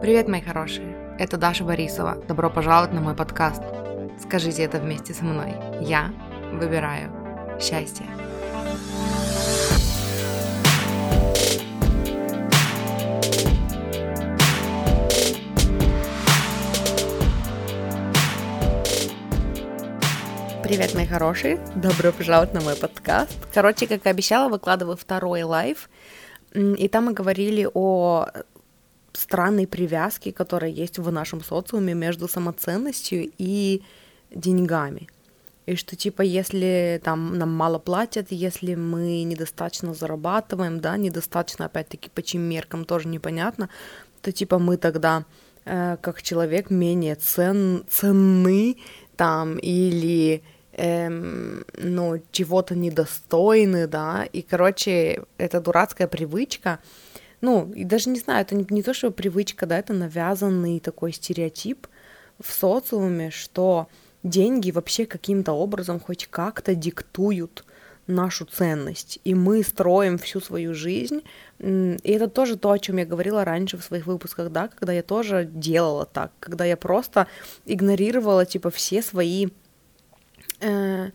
Привет, мои хорошие! Это Даша Борисова. Добро пожаловать на мой подкаст. Скажите это вместе со мной. Я выбираю счастье. Привет, мои хорошие! Добро пожаловать на мой подкаст. Короче, как и обещала, выкладываю второй лайв. И там мы говорили о странной привязки, которая есть в нашем социуме между самоценностью и деньгами. И что, типа, если там нам мало платят, если мы недостаточно зарабатываем, да, недостаточно, опять-таки, по чьим меркам тоже непонятно, то, типа, мы тогда э, как человек менее цен, ценны там или эм, ну, чего-то недостойны, да, и, короче, эта дурацкая привычка, ну, и даже не знаю, это не, не то, что привычка, да, это навязанный такой стереотип в социуме, что деньги вообще каким-то образом хоть как-то диктуют нашу ценность, и мы строим всю свою жизнь. И это тоже то, о чем я говорила раньше в своих выпусках, да, когда я тоже делала так, когда я просто игнорировала, типа, все свои э,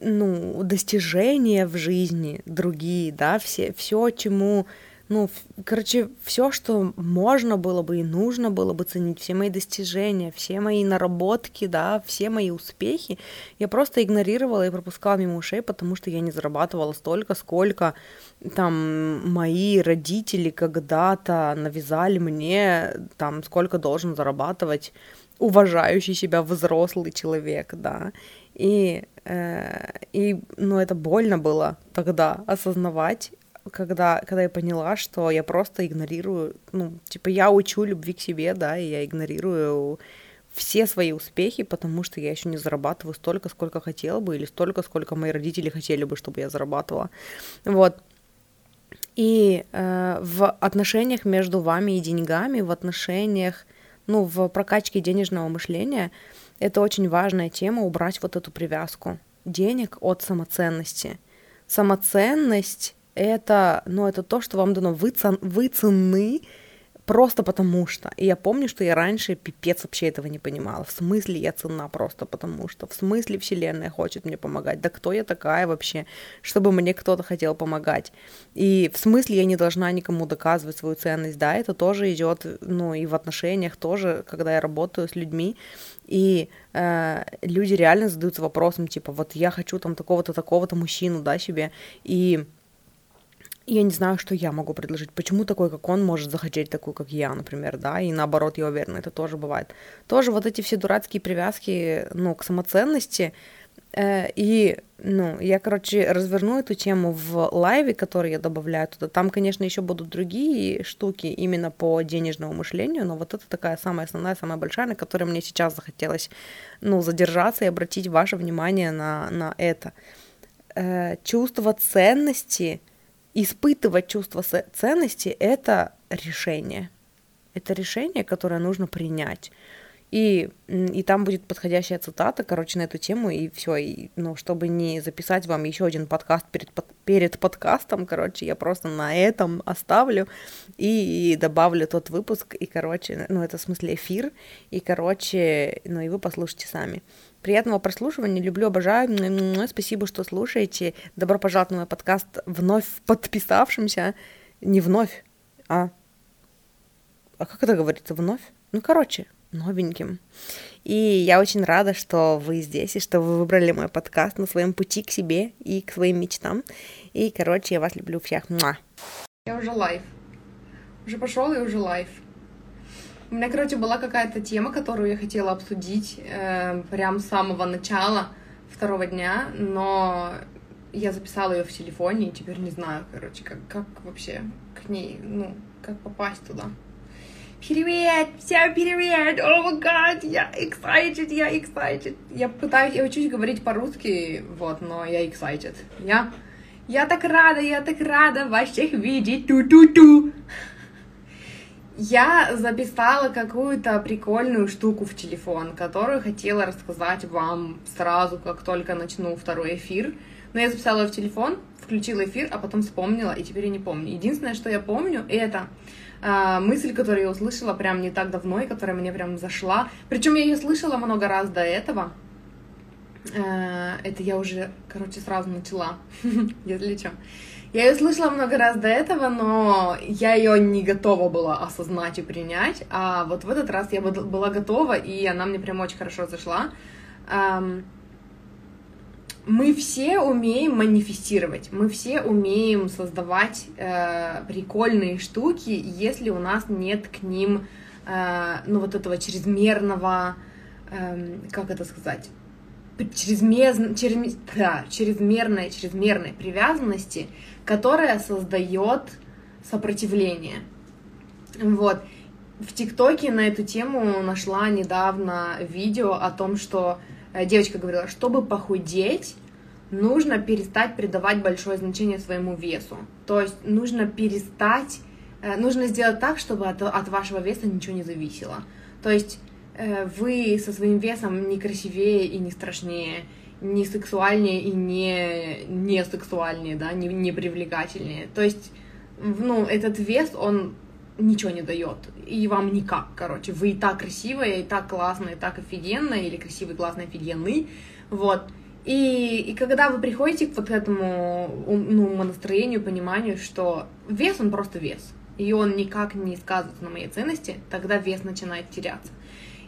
ну, достижения в жизни другие, да, все, все, чему ну, короче, все, что можно было бы и нужно было бы ценить, все мои достижения, все мои наработки, да, все мои успехи, я просто игнорировала и пропускала мимо ушей, потому что я не зарабатывала столько, сколько там мои родители когда-то навязали мне, там, сколько должен зарабатывать уважающий себя взрослый человек, да, и, э, и, ну, это больно было тогда осознавать, когда, когда я поняла, что я просто игнорирую, ну, типа, я учу любви к себе, да, и я игнорирую все свои успехи, потому что я еще не зарабатываю столько, сколько хотела бы, или столько, сколько мои родители хотели бы, чтобы я зарабатывала. Вот. И э, в отношениях между вами и деньгами, в отношениях, ну, в прокачке денежного мышления, это очень важная тема убрать вот эту привязку денег от самоценности. Самоценность это, ну, это то, что вам дано. Вы, цен, вы ценны просто потому что. И я помню, что я раньше пипец вообще этого не понимала. В смысле я ценна просто потому что. В смысле вселенная хочет мне помогать. Да кто я такая вообще, чтобы мне кто-то хотел помогать. И в смысле я не должна никому доказывать свою ценность. Да, это тоже идет, ну, и в отношениях тоже, когда я работаю с людьми. И э, люди реально задаются вопросом, типа, вот я хочу там такого-то, такого-то мужчину, да, себе. И я не знаю, что я могу предложить. Почему такой, как он, может захотеть такую, как я, например, да, и наоборот, я уверена, это тоже бывает. Тоже вот эти все дурацкие привязки, ну, к самоценности, э, и, ну, я, короче, разверну эту тему в лайве, который я добавляю туда. Там, конечно, еще будут другие штуки именно по денежному мышлению, но вот это такая самая основная, самая большая, на которой мне сейчас захотелось, ну, задержаться и обратить ваше внимание на, на это. Э, чувство ценности — испытывать чувство ценности — это решение. Это решение, которое нужно принять. И, и там будет подходящая цитата, короче, на эту тему, и все. И, ну, чтобы не записать вам еще один подкаст перед, под, перед подкастом, короче, я просто на этом оставлю и, и добавлю тот выпуск, и, короче, ну, это в смысле эфир, и, короче, ну, и вы послушайте сами. Приятного прослушивания, люблю, обожаю. Спасибо, что слушаете. Добро пожаловать на мой подкаст вновь подписавшимся. Не вновь, а... А как это говорится? Вновь? Ну, короче, новеньким. И я очень рада, что вы здесь, и что вы выбрали мой подкаст на своем пути к себе и к своим мечтам. И, короче, я вас люблю всех. Муа. Я уже лайв. Уже пошел и уже лайв. У меня, короче, была какая-то тема, которую я хотела обсудить э, прям с самого начала второго дня, но я записала ее в телефоне и теперь не знаю, короче, как, как вообще к ней, ну, как попасть туда. Привет! Всем привет! Oh my God! Я excited! Я excited! Я пытаюсь, я учусь говорить по-русски, вот, но я excited. Я, я так рада, я так рада вас всех видеть! Ту-ту-ту! Я записала какую-то прикольную штуку в телефон, которую хотела рассказать вам сразу, как только начну второй эфир. Но я записала ее в телефон, включила эфир, а потом вспомнила, и теперь я не помню. Единственное, что я помню, это э, мысль, которую я услышала прям не так давно, и которая мне прям зашла. Причем я ее слышала много раз до этого. Э, это я уже, короче, сразу начала, если что. Я ее слышала много раз до этого, но я ее не готова была осознать и принять. А вот в этот раз я была готова, и она мне прям очень хорошо зашла. Мы все умеем манифестировать, мы все умеем создавать э, прикольные штуки, если у нас нет к ним, э, ну вот этого чрезмерного, э, как это сказать, чрезмер, чрез, да, чрезмерной, чрезмерной привязанности, которая создает сопротивление. Вот. В ТикТоке на эту тему нашла недавно видео о том, что э, девочка говорила, чтобы похудеть, нужно перестать придавать большое значение своему весу. То есть нужно перестать, э, нужно сделать так, чтобы от, от вашего веса ничего не зависело. То есть вы со своим весом не красивее и не страшнее, не сексуальнее и не, не сексуальнее, да, не, не привлекательнее. То есть, ну, этот вес, он ничего не дает. И вам никак, короче. Вы и так красивая, и так классная, и так офигенная, или красивый, классный, офигенный. Вот. И, и когда вы приходите к вот этому ну, настроению, пониманию, что вес, он просто вес, и он никак не сказывается на моей ценности, тогда вес начинает теряться.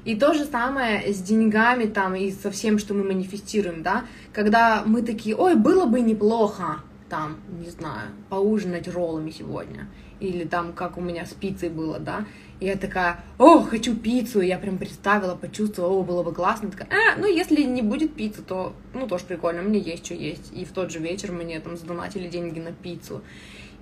И то же самое с деньгами там и со всем, что мы манифестируем, да, когда мы такие, ой, было бы неплохо, там, не знаю, поужинать роллами сегодня, или там, как у меня с пиццей было, да, и я такая, о, хочу пиццу, и я прям представила, почувствовала, о, было бы классно, такая, а, ну, если не будет пиццы, то, ну, тоже прикольно, мне есть что есть, и в тот же вечер мне там задонатили деньги на пиццу,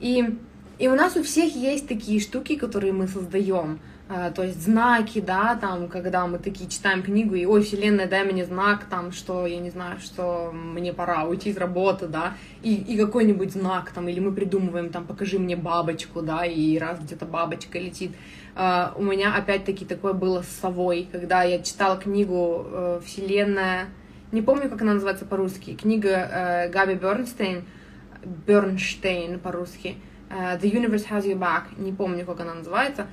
и, и у нас у всех есть такие штуки, которые мы создаем, то есть знаки, да, там, когда мы такие читаем книгу, и, ой, вселенная, дай мне знак, там, что, я не знаю, что мне пора уйти с работы, да, и, и какой-нибудь знак, там, или мы придумываем, там, покажи мне бабочку, да, и раз где-то бабочка летит. Uh, у меня, опять-таки, такое было с совой, когда я читала книгу uh, «Вселенная», не помню, как она называется по-русски, книга Габи Бернстейн, Бернштейн по-русски, «The Universe Has Your Back», не помню, как она называется,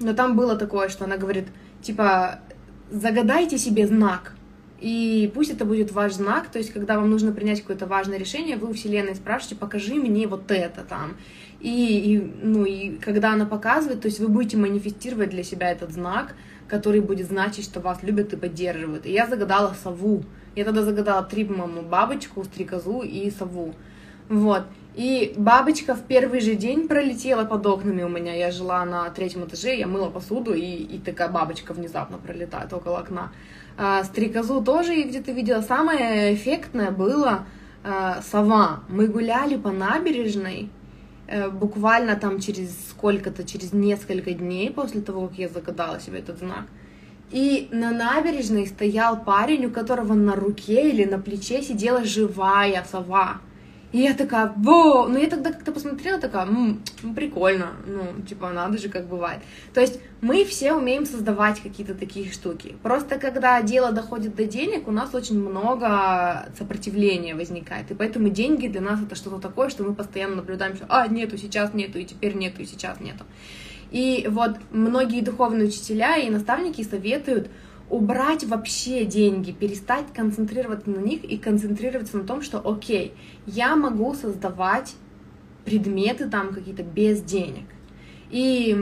но там было такое, что она говорит, типа, загадайте себе знак, и пусть это будет ваш знак, то есть, когда вам нужно принять какое-то важное решение, вы у Вселенной спрашиваете, покажи мне вот это там. И, и, ну, и когда она показывает, то есть вы будете манифестировать для себя этот знак, который будет значить, что вас любят и поддерживают. И я загадала сову. Я тогда загадала три, по-моему, бабочку, стрекозу и сову. Вот. И бабочка в первый же день пролетела под окнами у меня. Я жила на третьем этаже, я мыла посуду, и, и такая бабочка внезапно пролетает около окна. А, стрекозу тоже и где-то видела. Самое эффектное было а, сова. Мы гуляли по набережной, а, буквально там через сколько-то, через несколько дней после того, как я загадала себе этот знак. И на набережной стоял парень, у которого на руке или на плече сидела живая сова. И я такая, во, ну я тогда как-то посмотрела, такая, м-м, прикольно, ну, типа, надо же, как бывает. То есть мы все умеем создавать какие-то такие штуки. Просто когда дело доходит до денег, у нас очень много сопротивления возникает. И поэтому деньги для нас это что-то такое, что мы постоянно наблюдаем, что, а, нету, сейчас нету, и теперь нету, и сейчас нету. И вот многие духовные учителя и наставники советуют убрать вообще деньги, перестать концентрироваться на них и концентрироваться на том, что, окей, я могу создавать предметы там какие-то без денег. И,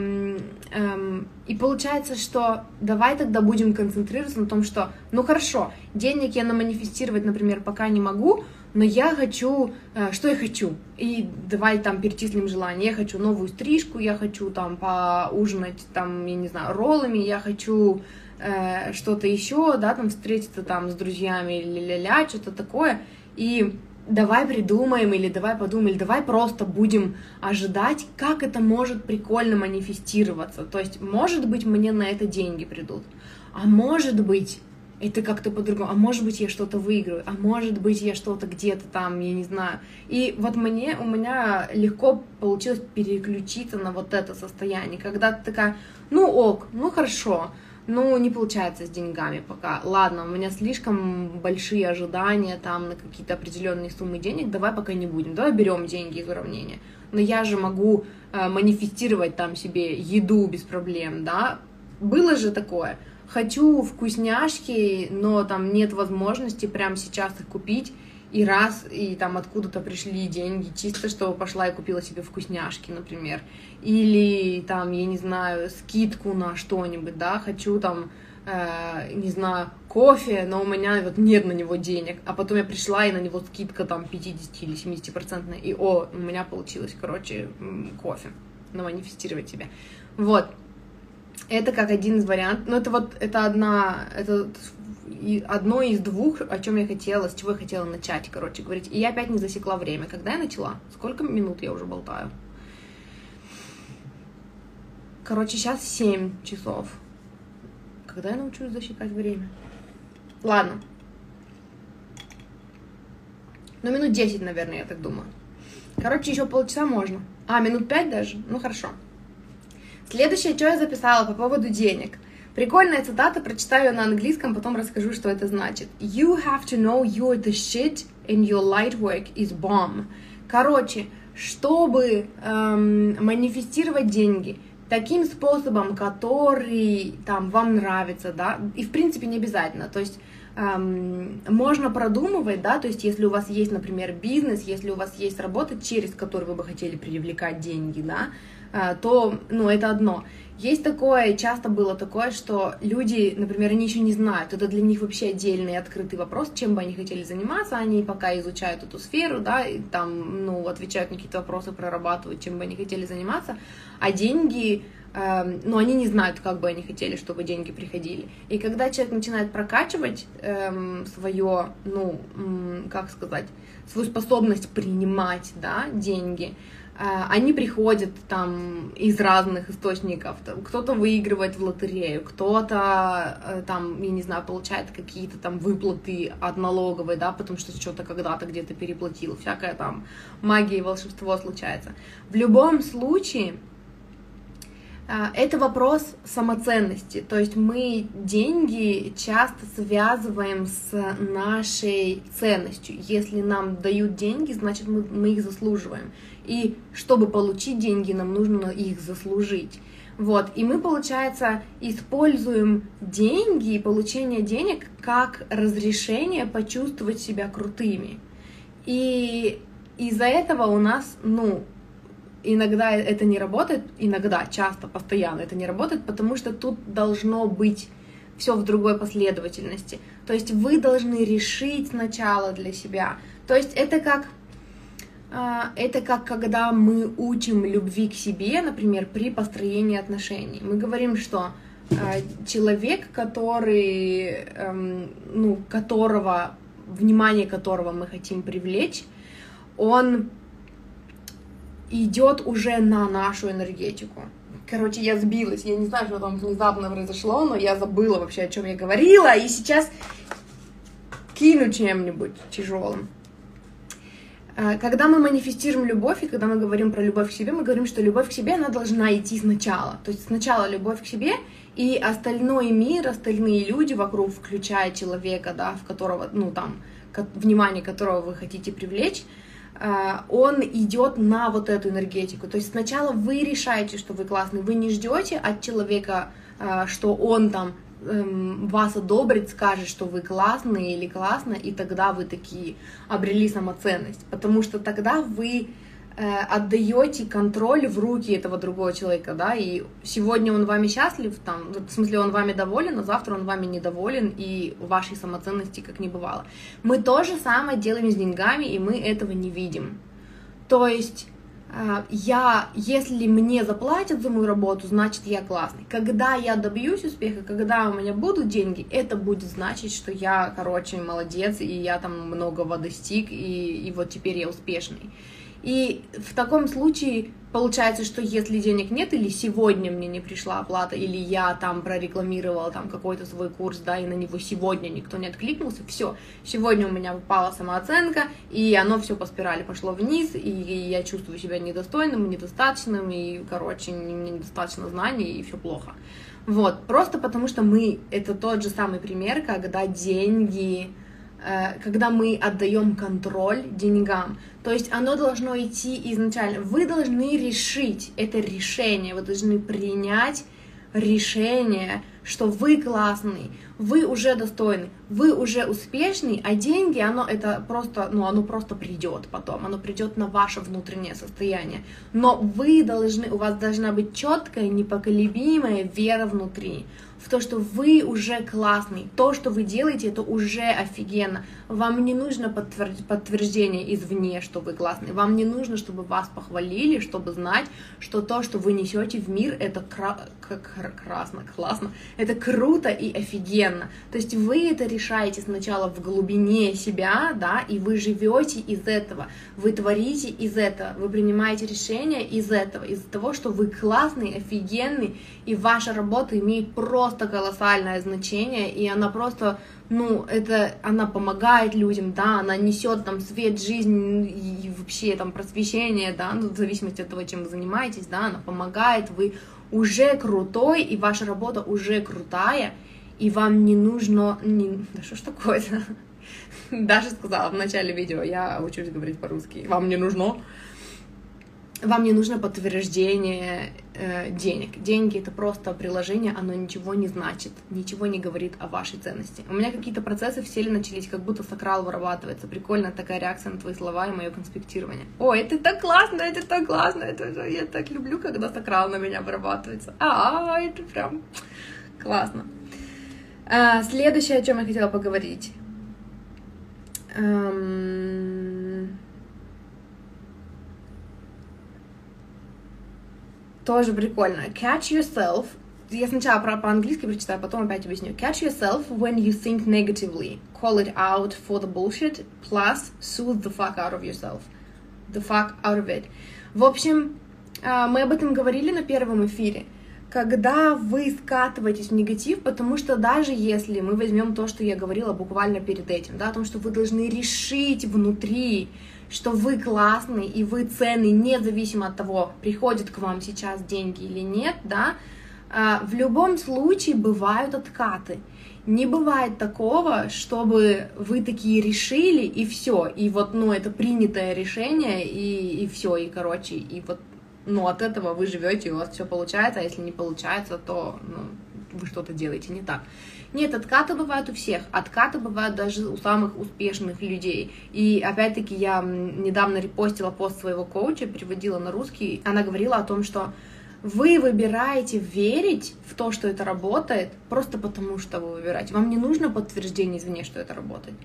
эм, и получается, что давай тогда будем концентрироваться на том, что, ну хорошо, денег я наманифестировать, например, пока не могу, но я хочу, э, что я хочу? И давай там перечислим желания. Я хочу новую стрижку, я хочу там поужинать, там, я не знаю, роллами, я хочу э, что-то еще, да, там встретиться там с друзьями или ля-ля, что-то такое, и давай придумаем, или давай подумаем, или давай просто будем ожидать, как это может прикольно манифестироваться. То есть, может быть, мне на это деньги придут, а может быть, это как-то по-другому, а может быть, я что-то выиграю, а может быть, я что-то где-то там, я не знаю. И вот мне, у меня легко получилось переключиться на вот это состояние, когда ты такая, ну ок, ну хорошо, ну, не получается с деньгами пока. Ладно, у меня слишком большие ожидания там на какие-то определенные суммы денег, давай пока не будем, давай берем деньги из уравнения. Но я же могу э, манифестировать там себе еду без проблем, да? Было же такое. Хочу вкусняшки, но там нет возможности прямо сейчас их купить и раз, и там откуда-то пришли деньги, чисто что пошла и купила себе вкусняшки, например, или там, я не знаю, скидку на что-нибудь, да, хочу там, э, не знаю, кофе, но у меня вот нет на него денег, а потом я пришла, и на него скидка там 50 или 70 процентная, и о, у меня получилось, короче, кофе, наманифестировать себе. Вот, это как один из вариантов, но это вот, это одна, это и одно из двух, о чем я хотела, с чего я хотела начать, короче говорить. И я опять не засекла время. Когда я начала? Сколько минут я уже болтаю? Короче, сейчас 7 часов. Когда я научусь засекать время? Ладно. Ну, минут 10, наверное, я так думаю. Короче, еще полчаса можно. А, минут 5 даже? Ну, хорошо. Следующее, что я записала по поводу денег – Прикольная цитата, прочитаю на английском, потом расскажу, что это значит. You have to know you're the shit and your light work is bomb. Короче, чтобы эм, манифестировать деньги таким способом, который там вам нравится, да, и в принципе не обязательно, то есть эм, можно продумывать, да, то есть если у вас есть, например, бизнес, если у вас есть работа, через которую вы бы хотели привлекать деньги, да, э, то, ну, это одно. Есть такое, часто было такое, что люди, например, они еще не знают, это для них вообще отдельный открытый вопрос, чем бы они хотели заниматься, они пока изучают эту сферу, да, и там, ну, отвечают на какие-то вопросы, прорабатывают, чем бы они хотели заниматься, а деньги, э, ну, они не знают, как бы они хотели, чтобы деньги приходили. И когда человек начинает прокачивать э, эм, свое, ну, как сказать, свою способность принимать, да, деньги, они приходят там из разных источников. Кто-то выигрывает в лотерею, кто-то э, там, я не знаю, получает какие-то там выплаты от налоговой, да, потому что что-то когда-то где-то переплатил. Всякая там магия и волшебство случается. В любом случае, а, это вопрос самоценности, то есть мы деньги часто связываем с нашей ценностью. Если нам дают деньги, значит мы, мы их заслуживаем. И чтобы получить деньги, нам нужно их заслужить. Вот, и мы, получается, используем деньги и получение денег как разрешение почувствовать себя крутыми. И из-за этого у нас, ну, иногда это не работает, иногда, часто, постоянно это не работает, потому что тут должно быть все в другой последовательности. То есть вы должны решить сначала для себя. То есть это как это как когда мы учим любви к себе, например, при построении отношений. Мы говорим, что а, человек, который, эм, ну, которого, внимание которого мы хотим привлечь, он идет уже на нашу энергетику. Короче, я сбилась, я не знаю, что там внезапно произошло, но я забыла вообще, о чем я говорила, и сейчас кину чем-нибудь тяжелым. А, когда мы манифестируем любовь, и когда мы говорим про любовь к себе, мы говорим, что любовь к себе, она должна идти сначала. То есть сначала любовь к себе, и остальной мир, остальные люди вокруг, включая человека, да, в которого, ну там, внимание которого вы хотите привлечь, а, он идет на вот эту энергетику. То есть сначала вы решаете, что вы классный, вы не ждете от человека, а, что он там эм, вас одобрит, скажет, что вы классные или классно, и тогда вы такие обрели самоценность. Потому что тогда вы Э, отдаете контроль в руки этого другого человека, да, и сегодня он вами счастлив, там, в смысле он вами доволен, а завтра он вами недоволен, и вашей самоценности как не бывало. Мы то же самое делаем с деньгами, и мы этого не видим. То есть я, если мне заплатят за мою работу, значит я классный. Когда я добьюсь успеха, когда у меня будут деньги, это будет значить, что я, короче, молодец, и я там многого достиг, и, и вот теперь я успешный. И в таком случае получается, что если денег нет, или сегодня мне не пришла оплата, или я там прорекламировала там какой-то свой курс, да, и на него сегодня никто не откликнулся, все, сегодня у меня выпала самооценка, и оно все по спирали пошло вниз, и я чувствую себя недостойным, недостаточным, и, короче, мне недостаточно знаний, и все плохо. Вот, просто потому что мы, это тот же самый пример, когда деньги, Э, когда мы отдаем контроль деньгам. То есть оно должно идти изначально. Вы должны решить это решение, вы должны принять решение, что вы классный, вы уже достойны, вы уже успешный, а деньги, оно это просто, ну, оно просто придет потом, оно придет на ваше внутреннее состояние. Но вы должны, у вас должна быть четкая, непоколебимая вера внутри в то, что вы уже классный, то, что вы делаете, это уже офигенно. Вам не нужно подтверждение извне, что вы классный. Вам не нужно, чтобы вас похвалили, чтобы знать, что то, что вы несете в мир, это кра- красно, классно, это круто и офигенно. То есть вы это решаете сначала в глубине себя, да, и вы живете из этого, вы творите из этого, вы принимаете решения из этого, из того, что вы классный, офигенный, и ваша работа имеет просто колоссальное значение, и она просто ну, это она помогает людям, да, она несет там свет, жизнь и вообще там просвещение, да, ну, в зависимости от того, чем вы занимаетесь, да, она помогает, вы уже крутой, и ваша работа уже крутая, и вам не нужно, не, да что ж такое-то, Даша сказала в начале видео, я учусь говорить по-русски, вам не нужно, вам не нужно подтверждение э, денег. Деньги это просто приложение, оно ничего не значит, ничего не говорит о вашей ценности. У меня какие-то процессы в теле начались, как будто сакрал вырабатывается. Прикольно такая реакция на твои слова и мое конспектирование. Ой, это так классно, это так классно, это я так люблю, когда сакрал на меня вырабатывается. А, это прям классно. А, следующее, о чем я хотела поговорить. Эм... Тоже прикольно. Catch yourself. Я сначала про по-английски прочитаю, потом опять объясню. Catch yourself when you think negatively. Call it out for the bullshit. Plus, soothe the fuck out of yourself. The fuck out of it. В общем, а, мы об этом говорили на первом эфире. Когда вы скатываетесь в негатив, потому что даже если мы возьмем то, что я говорила буквально перед этим, да, о том, что вы должны решить внутри, что вы классный и вы ценный, независимо от того, приходят к вам сейчас деньги или нет, да, а, в любом случае бывают откаты. Не бывает такого, чтобы вы такие решили и все, и вот, ну, это принятое решение и, и все, и короче, и вот, ну, от этого вы живете, у вас все получается, а если не получается, то, ну, вы что-то делаете не так. Нет, откаты бывают у всех, откаты бывают даже у самых успешных людей. И опять-таки я недавно репостила пост своего коуча, переводила на русский, она говорила о том, что вы выбираете верить в то, что это работает, просто потому что вы выбираете. Вам не нужно подтверждение извне, что это работает.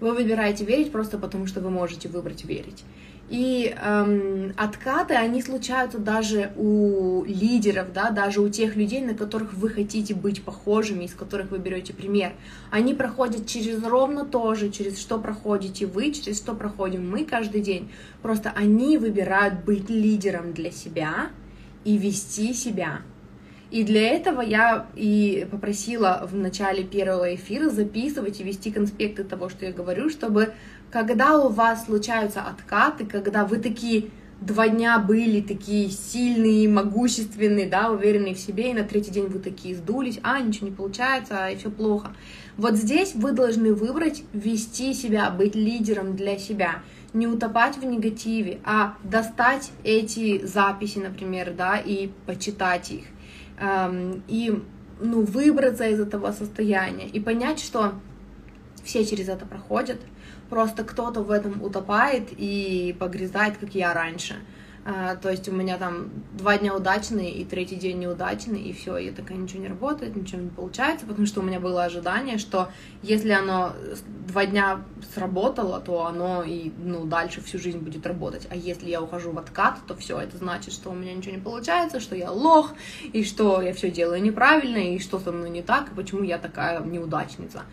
Вы выбираете верить просто потому, что вы можете выбрать верить. И эм, откаты, они случаются даже у лидеров, да, даже у тех людей, на которых вы хотите быть похожими, из которых вы берете пример. Они проходят через ровно то же, через что проходите вы, через что проходим мы каждый день. Просто они выбирают быть лидером для себя и вести себя. И для этого я и попросила в начале первого эфира записывать и вести конспекты того, что я говорю, чтобы когда у вас случаются откаты, когда вы такие два дня были такие сильные, могущественные, да, уверенные в себе, и на третий день вы такие сдулись, а, ничего не получается, а, и все плохо. Вот здесь вы должны выбрать вести себя, быть лидером для себя, не утопать в негативе, а достать эти записи, например, да, и почитать их, и, ну, выбраться из этого состояния, и понять, что все через это проходят, просто кто-то в этом утопает и погрязает, как я раньше. А, то есть у меня там два дня удачные и третий день неудачный, и все, и такая ничего не работает, ничего не получается, потому что у меня было ожидание, что если оно два дня сработало, то оно и ну, дальше всю жизнь будет работать. А если я ухожу в откат, то все, это значит, что у меня ничего не получается, что я лох, и что я все делаю неправильно, и что со мной не так, и почему я такая неудачница.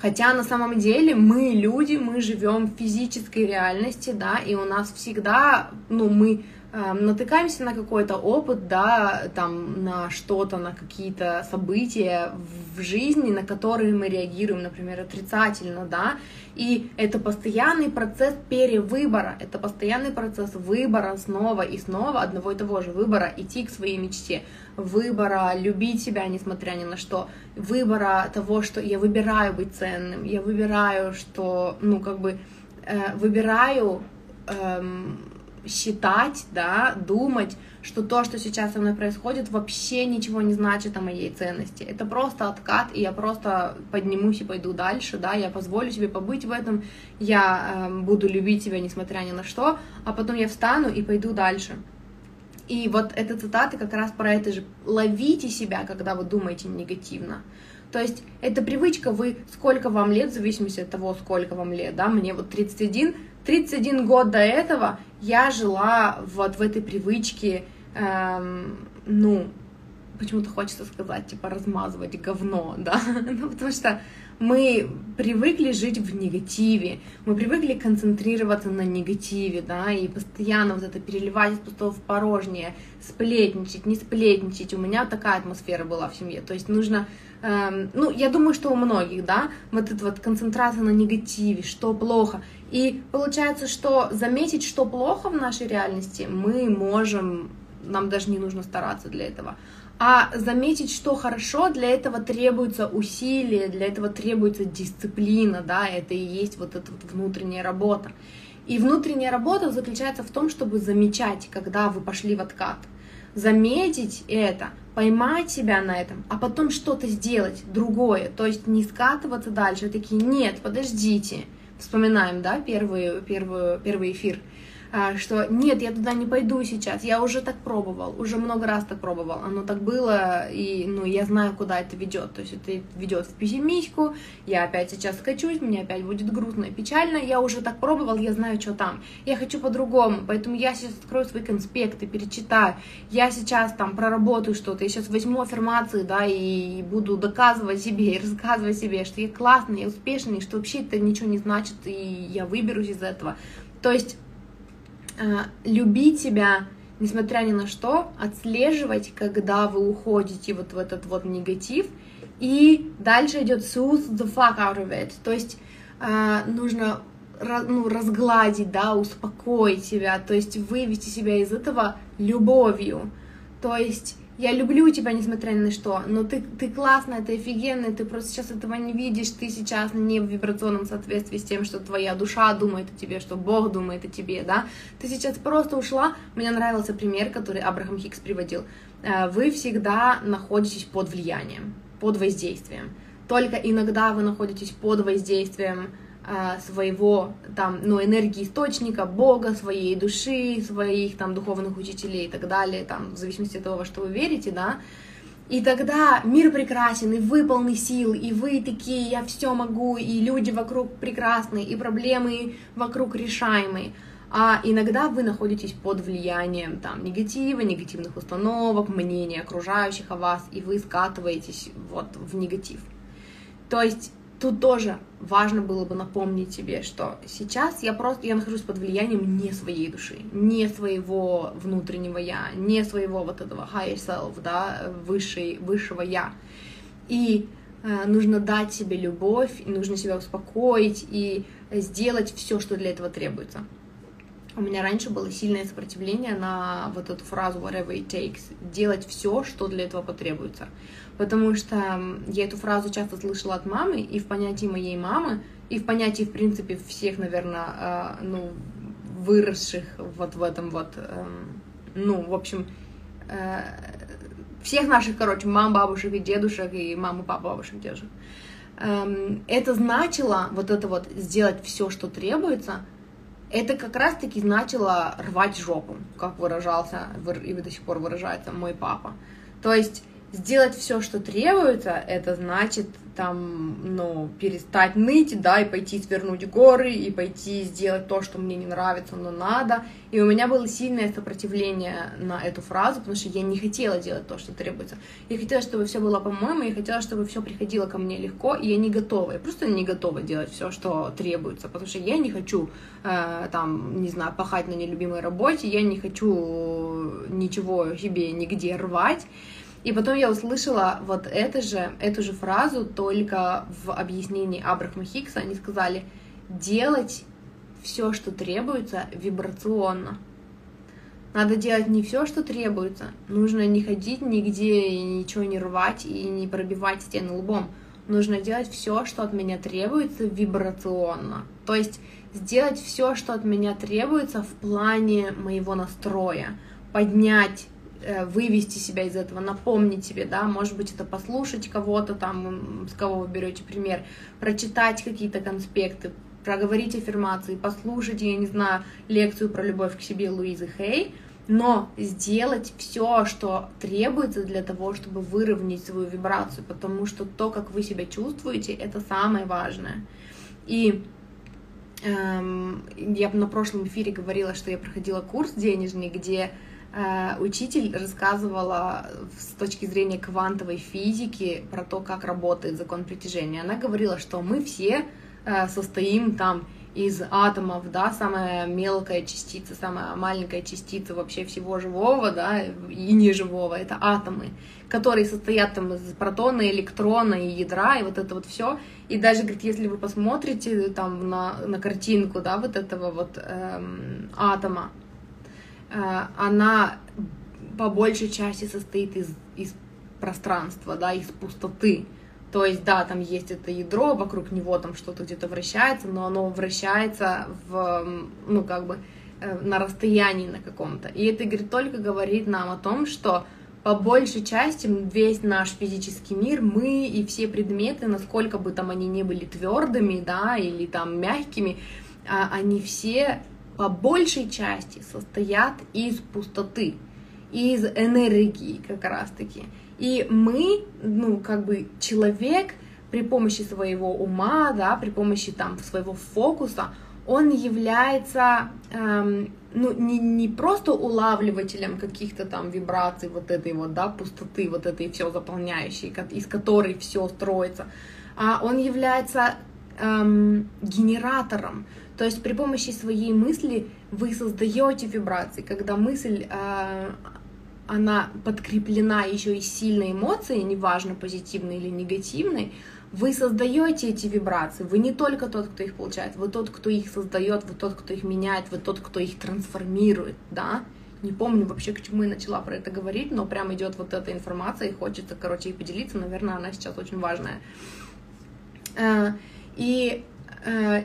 Хотя на самом деле мы люди, мы живем в физической реальности, да, и у нас всегда, ну, мы Эм, натыкаемся на какой-то опыт, да, там, на что-то, на какие-то события в жизни, на которые мы реагируем, например, отрицательно, да, и это постоянный процесс перевыбора, это постоянный процесс выбора снова и снова одного и того же выбора идти к своей мечте, выбора любить себя, несмотря ни на что, выбора того, что я выбираю быть ценным, я выбираю, что, ну, как бы, э, выбираю эм, считать, да, думать, что то, что сейчас со мной происходит, вообще ничего не значит о моей ценности. Это просто откат, и я просто поднимусь и пойду дальше, да, я позволю себе побыть в этом, я э, буду любить себя, несмотря ни на что, а потом я встану и пойду дальше. И вот эта цитата как раз про это же. Ловите себя, когда вы думаете негативно. То есть эта привычка, вы сколько вам лет, в зависимости от того, сколько вам лет, да, мне вот 31, 31 год до этого я жила вот в этой привычке, эм, ну, почему-то хочется сказать, типа, размазывать говно, да, ну, потому что мы привыкли жить в негативе, мы привыкли концентрироваться на негативе, да, и постоянно вот это переливать из пустого в порожнее, сплетничать, не сплетничать, у меня такая атмосфера была в семье, то есть нужно эм, ну, я думаю, что у многих, да, вот эта вот концентрация на негативе, что плохо. И получается, что заметить, что плохо в нашей реальности, мы можем, нам даже не нужно стараться для этого. А заметить, что хорошо, для этого требуется усилие, для этого требуется дисциплина, да, это и есть вот эта вот внутренняя работа. И внутренняя работа заключается в том, чтобы замечать, когда вы пошли в откат. Заметить это, поймать себя на этом, а потом что-то сделать другое, то есть не скатываться дальше, а такие, нет, подождите, вспоминаем, да, первый, первый, первый эфир, что нет, я туда не пойду сейчас, я уже так пробовал, уже много раз так пробовал, оно так было, и ну, я знаю, куда это ведет, то есть это ведет в пессимистику, я опять сейчас скачусь, мне опять будет грустно и печально, я уже так пробовал, я знаю, что там, я хочу по-другому, поэтому я сейчас открою свои конспекты, перечитаю, я сейчас там проработаю что-то, я сейчас возьму аффирмации, да, и буду доказывать себе и рассказывать себе, что я классный, я успешный, что вообще это ничего не значит, и я выберусь из этого, то есть любить себя, несмотря ни на что, отслеживать, когда вы уходите вот в этот вот негатив, и дальше идет soothe the fuck out of it, то есть э, нужно ну, разгладить, да, успокоить себя, то есть вывести себя из этого любовью, то есть я люблю тебя, несмотря ни на что, но ты, ты классная, ты офигенная, ты просто сейчас этого не видишь, ты сейчас не в вибрационном соответствии с тем, что твоя душа думает о тебе, что Бог думает о тебе, да, ты сейчас просто ушла, мне нравился пример, который Абрахам Хикс приводил, э, вы всегда находитесь под влиянием, под воздействием, только иногда вы находитесь под воздействием своего там, ну, энергии источника, Бога, своей души, своих там духовных учителей и так далее, там, в зависимости от того, во что вы верите, да, и тогда мир прекрасен, и вы полны сил, и вы такие, я все могу, и люди вокруг прекрасны, и проблемы вокруг решаемые. А иногда вы находитесь под влиянием там негатива, негативных установок, мнений окружающих о вас, и вы скатываетесь вот в негатив. То есть тут тоже важно было бы напомнить себе, что сейчас я просто, я нахожусь под влиянием не своей души, не своего внутреннего я, не своего вот этого higher self, да, высшей, высшего я. И э, нужно дать себе любовь, и нужно себя успокоить и сделать все, что для этого требуется. У меня раньше было сильное сопротивление на вот эту фразу whatever it takes, делать все, что для этого потребуется потому что я эту фразу часто слышала от мамы, и в понятии моей мамы, и в понятии, в принципе, всех, наверное, а, ну, выросших вот в этом вот, эм, ну, в общем, э, всех наших, короче, мам, бабушек и дедушек, и мам и пап, бабушек, дедушек. Эм, это значило, вот это вот, сделать все, что требуется, это как раз-таки значило рвать жопу, как выражался и до сих пор выражается мой папа. То есть сделать все, что требуется, это значит там, ну, перестать ныть, да, и пойти свернуть горы, и пойти сделать то, что мне не нравится, но надо. И у меня было сильное сопротивление на эту фразу, потому что я не хотела делать то, что требуется. Я хотела, чтобы все было по-моему, я хотела, чтобы все приходило ко мне легко, и я не готова. Я просто не готова делать все, что требуется, потому что я не хочу, э, там, не знаю, пахать на нелюбимой работе, я не хочу ничего себе нигде рвать. И потом я услышала вот это же, эту же фразу только в объяснении Абрахама Хиггса. Они сказали делать все, что требуется, вибрационно. Надо делать не все, что требуется. Нужно не ходить нигде и ничего не рвать и не пробивать стены лбом. Нужно делать все, что от меня требуется, вибрационно. То есть сделать все, что от меня требуется в плане моего настроя. Поднять вывести себя из этого, напомнить себе, да, может быть, это послушать кого-то там, с кого вы берете пример, прочитать какие-то конспекты, проговорить аффирмации, послушать, я не знаю, лекцию про любовь к себе Луизы Хей, но сделать все, что требуется для того, чтобы выровнять свою вибрацию, потому что то, как вы себя чувствуете, это самое важное. И эм, я на прошлом эфире говорила, что я проходила курс денежный, где Э, учитель рассказывала с точки зрения квантовой физики про то, как работает закон притяжения. Она говорила, что мы все э, состоим там из атомов, да, самая мелкая частица, самая маленькая частица вообще всего живого, да, и неживого, это атомы, которые состоят там из протона, электрона и ядра, и вот это вот все. И даже, говорит, если вы посмотрите там на, на картинку, да, вот этого вот эм, атома, Э, она по большей части состоит из, из пространства, да, из пустоты. То есть, да, там есть это ядро, вокруг него там что-то где-то вращается, но оно вращается в, ну, как бы, э, на расстоянии на каком-то. И это, говорит, только говорит нам о том, что по большей части весь наш физический мир, мы и все предметы, насколько бы там они не были твердыми, да, или там мягкими, а, они все по большей части состоят из пустоты, из энергии как раз-таки. И мы, ну, как бы человек при помощи своего ума, да, при помощи там своего фокуса, он является, эм, ну, не, не просто улавливателем каких-то там вибраций вот этой вот, да, пустоты, вот этой все заполняющей, из которой все строится, а он является эм, генератором. То есть при помощи своей мысли вы создаете вибрации, когда мысль э, она подкреплена еще и сильной эмоцией, неважно позитивной или негативной, вы создаете эти вибрации. Вы не только тот, кто их получает, вы тот, кто их создает, вы тот, кто их меняет, вы тот, кто их трансформирует, да. Не помню вообще, к чему я начала про это говорить, но прям идет вот эта информация, и хочется, короче, и поделиться. Наверное, она сейчас очень важная. Э, и э,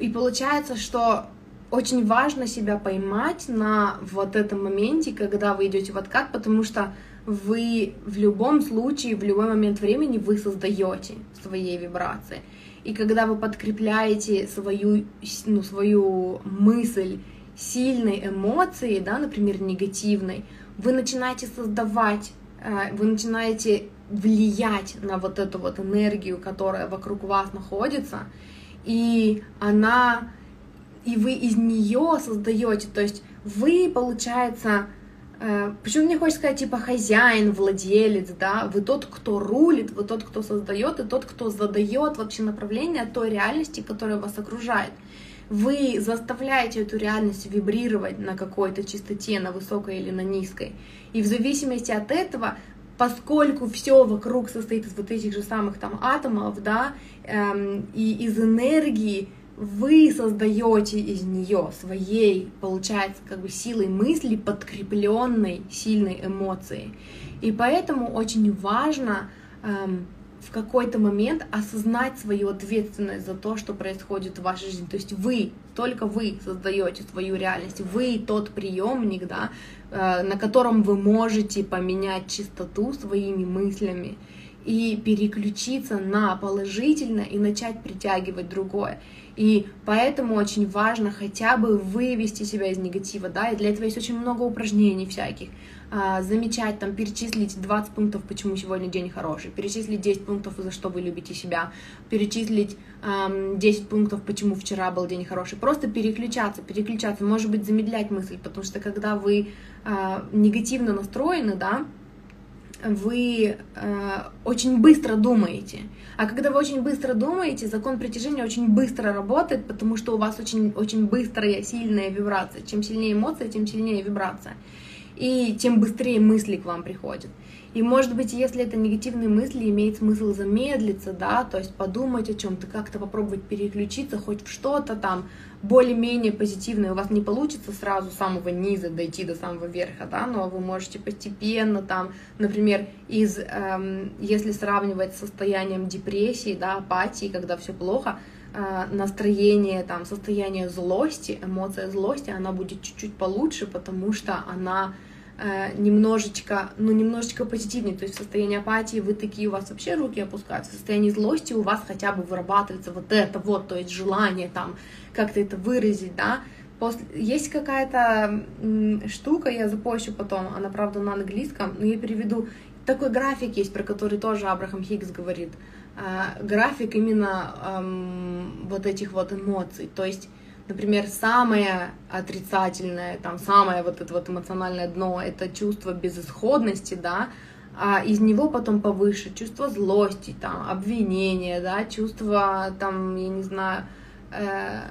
и получается, что очень важно себя поймать на вот этом моменте, когда вы идете в откат, потому что вы в любом случае, в любой момент времени вы создаете своей вибрации. И когда вы подкрепляете свою, ну, свою мысль сильной эмоцией, да, например, негативной, вы начинаете создавать, э, вы начинаете влиять на вот эту вот энергию, которая вокруг вас находится, и она, и вы из нее создаете, то есть вы, получается, э, почему мне хочется сказать, типа, хозяин, владелец, да, вы тот, кто рулит, вы тот, кто создает, и тот, кто задает вообще направление той реальности, которая вас окружает. Вы заставляете эту реальность вибрировать на какой-то частоте, на высокой или на низкой. И в зависимости от этого поскольку все вокруг состоит из вот этих же самых там атомов, да, эм, и из энергии, вы создаете из нее своей, получается, как бы силой мысли, подкрепленной сильной эмоцией. И поэтому очень важно эм, в какой-то момент осознать свою ответственность за то, что происходит в вашей жизни. То есть вы, только вы создаете свою реальность, вы тот приемник, да, на котором вы можете поменять чистоту своими мыслями. и переключиться на положительное и начать притягивать другое. И поэтому очень важно хотя бы вывести себя из негатива, да, и для этого есть очень много упражнений всяких. А, замечать, там, перечислить 20 пунктов, почему сегодня день хороший, перечислить 10 пунктов, за что вы любите себя, перечислить эм, 10 пунктов, почему вчера был день хороший. Просто переключаться, переключаться, может быть, замедлять мысль, потому что когда вы э, негативно настроены, да, вы э, очень быстро думаете. А когда вы очень быстро думаете, закон притяжения очень быстро работает, потому что у вас очень, очень быстрая, сильная вибрация. Чем сильнее эмоция, тем сильнее вибрация и тем быстрее мысли к вам приходят. И может быть, если это негативные мысли, имеет смысл замедлиться, да, то есть подумать о чем-то, как-то попробовать переключиться хоть в что-то там более-менее позитивное. У вас не получится сразу с самого низа дойти до самого верха, да, но вы можете постепенно там, например, из, эм, если сравнивать с состоянием депрессии, да, апатии, когда все плохо, настроение, там, состояние злости, эмоция злости, она будет чуть-чуть получше, потому что она Э, немножечко, ну, немножечко позитивнее, то есть в состоянии апатии вы такие, у вас вообще руки опускаются, в состоянии злости у вас хотя бы вырабатывается вот это вот, то есть желание там как-то это выразить, да, После... Есть какая-то штука, я запущу потом, она, правда, на английском, но я переведу. Такой график есть, про который тоже Абрахам Хиггс говорит. Э, график именно эм, вот этих вот эмоций. То есть Например, самое отрицательное, там, самое вот это вот эмоциональное дно, это чувство безысходности, да, а из него потом повыше чувство злости, там, обвинения, да, чувство, там, я не знаю, э,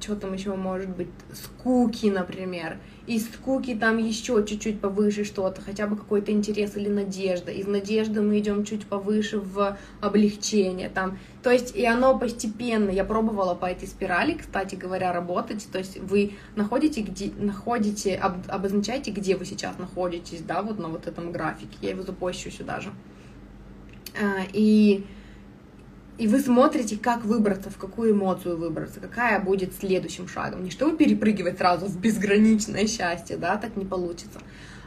что там еще может быть, скуки, например. Из скуки там еще чуть-чуть повыше что-то, хотя бы какой-то интерес или надежда. Из надежды мы идем чуть повыше в облегчение. Там. То есть и оно постепенно, я пробовала по этой спирали, кстати говоря, работать. То есть вы находите, где, находите, об, обозначаете, где вы сейчас находитесь, да, вот на вот этом графике. Я его запущу сюда же. А, и и вы смотрите, как выбраться, в какую эмоцию выбраться, какая будет следующим шагом. Не чтобы перепрыгивать сразу в безграничное счастье, да, так не получится,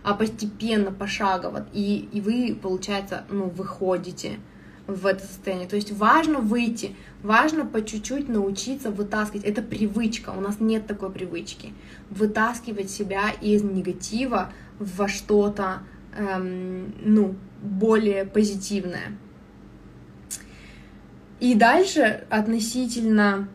а постепенно, пошагово. И, и вы, получается, ну, выходите в это состояние. То есть важно выйти, важно по чуть-чуть научиться вытаскивать. Это привычка, у нас нет такой привычки. Вытаскивать себя из негатива во что-то, эм, ну, более позитивное. И дальше относительно